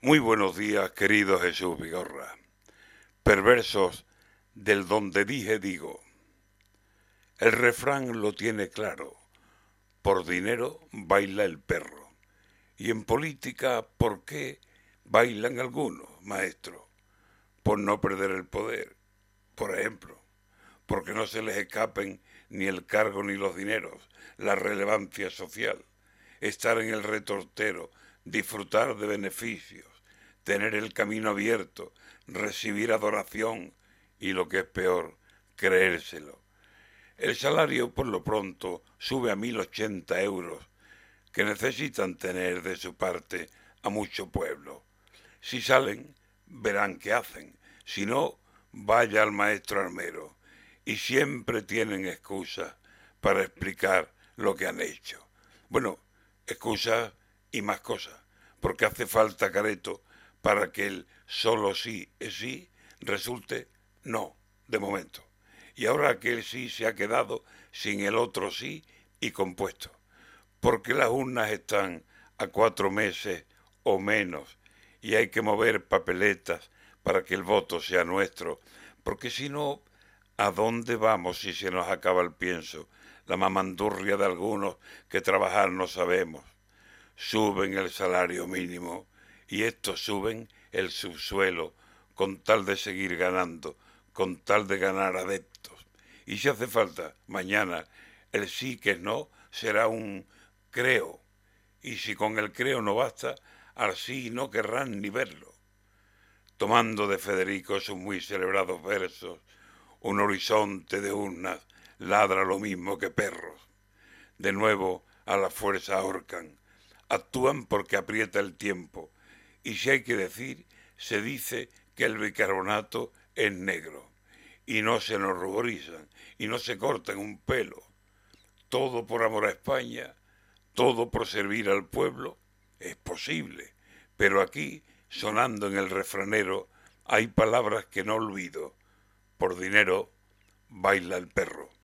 Muy buenos días, querido Jesús Vigorra. Perversos del donde dije digo. El refrán lo tiene claro. Por dinero baila el perro. Y en política, ¿por qué bailan algunos, maestro? Por no perder el poder, por ejemplo. Porque no se les escapen ni el cargo ni los dineros, la relevancia social. Estar en el retortero, disfrutar de beneficios, tener el camino abierto, recibir adoración y lo que es peor, creérselo. El salario por lo pronto sube a mil ochenta euros, que necesitan tener de su parte a mucho pueblo. Si salen, verán qué hacen, si no, vaya al maestro armero. Y siempre tienen excusas para explicar lo que han hecho. Bueno, excusas y más cosas, porque hace falta careto para que el solo sí es sí resulte no, de momento. Y ahora aquel sí se ha quedado sin el otro sí y compuesto. Porque las urnas están a cuatro meses o menos y hay que mover papeletas para que el voto sea nuestro. Porque si no, ¿a dónde vamos si se nos acaba el pienso? La mamandurria de algunos que trabajar no sabemos. Suben el salario mínimo y estos suben el subsuelo con tal de seguir ganando, con tal de ganar adeptos. Y si hace falta, mañana el sí que no será un creo. Y si con el creo no basta, al sí no querrán ni verlo. Tomando de Federico sus muy celebrados versos, un horizonte de urnas ladra lo mismo que perros. De nuevo a la fuerza ahorcan. Actúan porque aprieta el tiempo y si hay que decir, se dice que el bicarbonato es negro y no se nos ruborizan y no se cortan un pelo. Todo por amor a España, todo por servir al pueblo, es posible, pero aquí, sonando en el refranero, hay palabras que no olvido. Por dinero baila el perro.